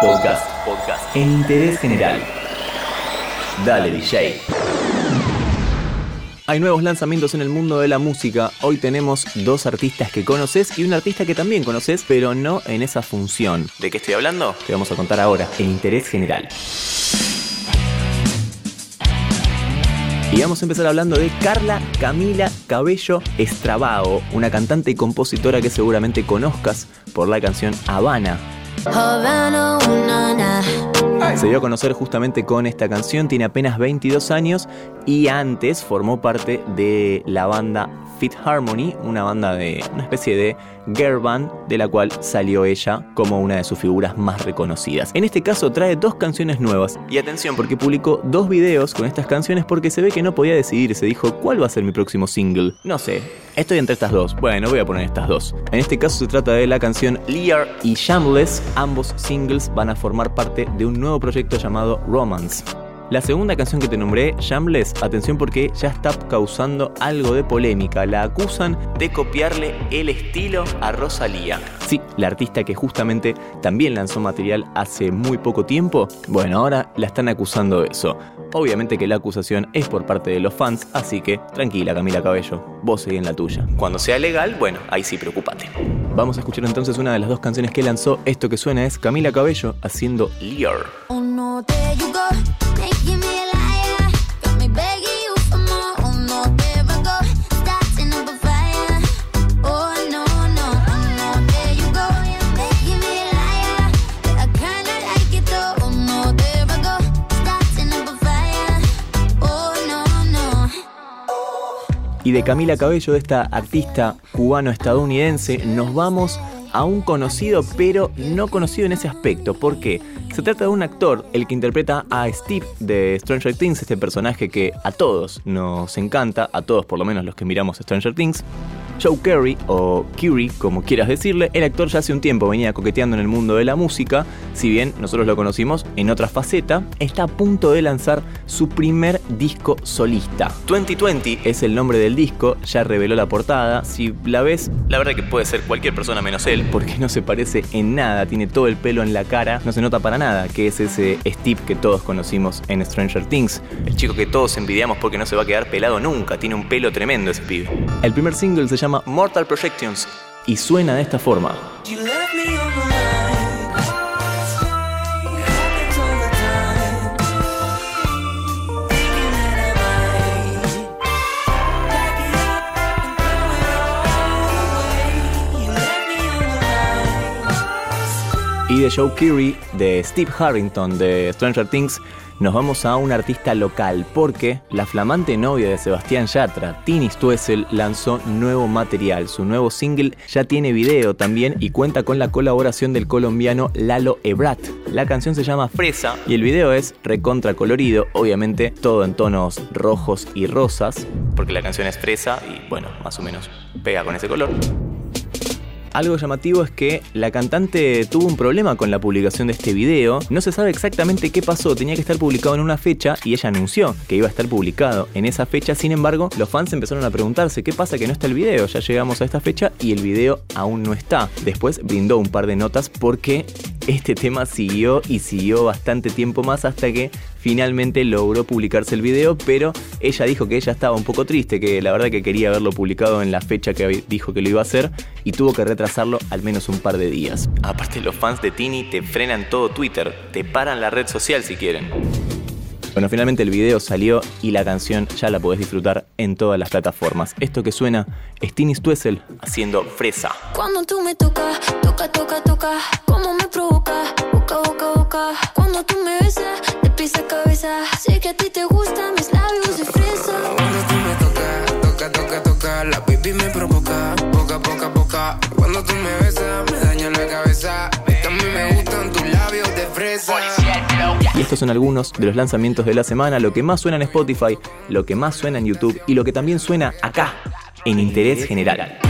Podcast. Podcast. En interés general. Dale, DJ. Hay nuevos lanzamientos en el mundo de la música. Hoy tenemos dos artistas que conoces y un artista que también conoces, pero no en esa función. ¿De qué estoy hablando? Te vamos a contar ahora, en interés general. Y vamos a empezar hablando de Carla Camila Cabello Estrabao, una cantante y compositora que seguramente conozcas por la canción Habana. Se dio a conocer justamente con esta canción, tiene apenas 22 años y antes formó parte de la banda Fit Harmony, una banda de una especie de girl band de la cual salió ella como una de sus figuras más reconocidas. En este caso trae dos canciones nuevas y atención porque publicó dos videos con estas canciones porque se ve que no podía decidir, se dijo cuál va a ser mi próximo single. No sé, estoy entre estas dos. Bueno, voy a poner estas dos. En este caso se trata de la canción Lear y Shameless. Ambos singles van a formar parte de un nuevo proyecto llamado Romance. La segunda canción que te nombré, Shameless, atención porque ya está causando algo de polémica. La acusan de copiarle el estilo a Rosalía. Sí, la artista que justamente también lanzó material hace muy poco tiempo. Bueno, ahora la están acusando de eso. Obviamente que la acusación es por parte de los fans, así que tranquila Camila Cabello, vos seguí en la tuya. Cuando sea legal, bueno, ahí sí preocupate. Vamos a escuchar entonces una de las dos canciones que lanzó. Esto que suena es Camila Cabello haciendo Lear. Y de Camila Cabello, de esta artista cubano-estadounidense, nos vamos a un conocido pero no conocido en ese aspecto. ¿Por qué? Se trata de un actor, el que interpreta a Steve de Stranger Things, este personaje que a todos nos encanta, a todos por lo menos los que miramos Stranger Things. Joe Curry, o Curie, como quieras decirle, el actor ya hace un tiempo venía coqueteando en el mundo de la música, si bien nosotros lo conocimos en otra faceta, está a punto de lanzar su primer disco solista. 2020 es el nombre del disco, ya reveló la portada, si la ves, la verdad que puede ser cualquier persona menos él, porque no se parece en nada, tiene todo el pelo en la cara, no se nota para nada que es ese Steve que todos conocimos en Stranger Things, el chico que todos envidiamos porque no se va a quedar pelado nunca, tiene un pelo tremendo ese pibe. El primer single se llama Mortal Projections y suena de esta forma. Y de Joe Keery, de Steve Harrington de Stranger Things, nos vamos a un artista local porque la flamante novia de Sebastián Yatra, Tini Stuessel, lanzó nuevo material. Su nuevo single ya tiene video también y cuenta con la colaboración del colombiano Lalo Ebrat. La canción se llama Fresa y el video es recontra colorido, obviamente todo en tonos rojos y rosas, porque la canción es fresa y bueno, más o menos pega con ese color. Algo llamativo es que la cantante tuvo un problema con la publicación de este video. No se sabe exactamente qué pasó, tenía que estar publicado en una fecha y ella anunció que iba a estar publicado en esa fecha. Sin embargo, los fans empezaron a preguntarse qué pasa que no está el video. Ya llegamos a esta fecha y el video aún no está. Después brindó un par de notas porque este tema siguió y siguió bastante tiempo más hasta que finalmente logró publicarse el video, pero ella dijo que ella estaba un poco triste, que la verdad que quería verlo publicado en la fecha que dijo que lo iba a hacer y tuvo que retrasarlo al menos un par de días. Aparte los fans de Tini te frenan todo Twitter, te paran la red social si quieren. Bueno, finalmente el video salió y la canción ya la podés disfrutar en todas las plataformas. Esto que suena es Tini Stuessel haciendo Fresa. Cuando tú me tocas, toca, toca, toca, como me provoca, pies a cabeza, sé que a ti te gustan mis labios de fresa. Cuando tú me tocas, toca, toca, toca, la baby me provoca, poca, poca, poca. Cuando tú me besas, me daña la cabeza. A mí me gustan tus labios de fresa. Y estos son algunos de los lanzamientos de la semana, lo que más suena en Spotify, lo que más suena en YouTube y lo que también suena acá, en Interés General.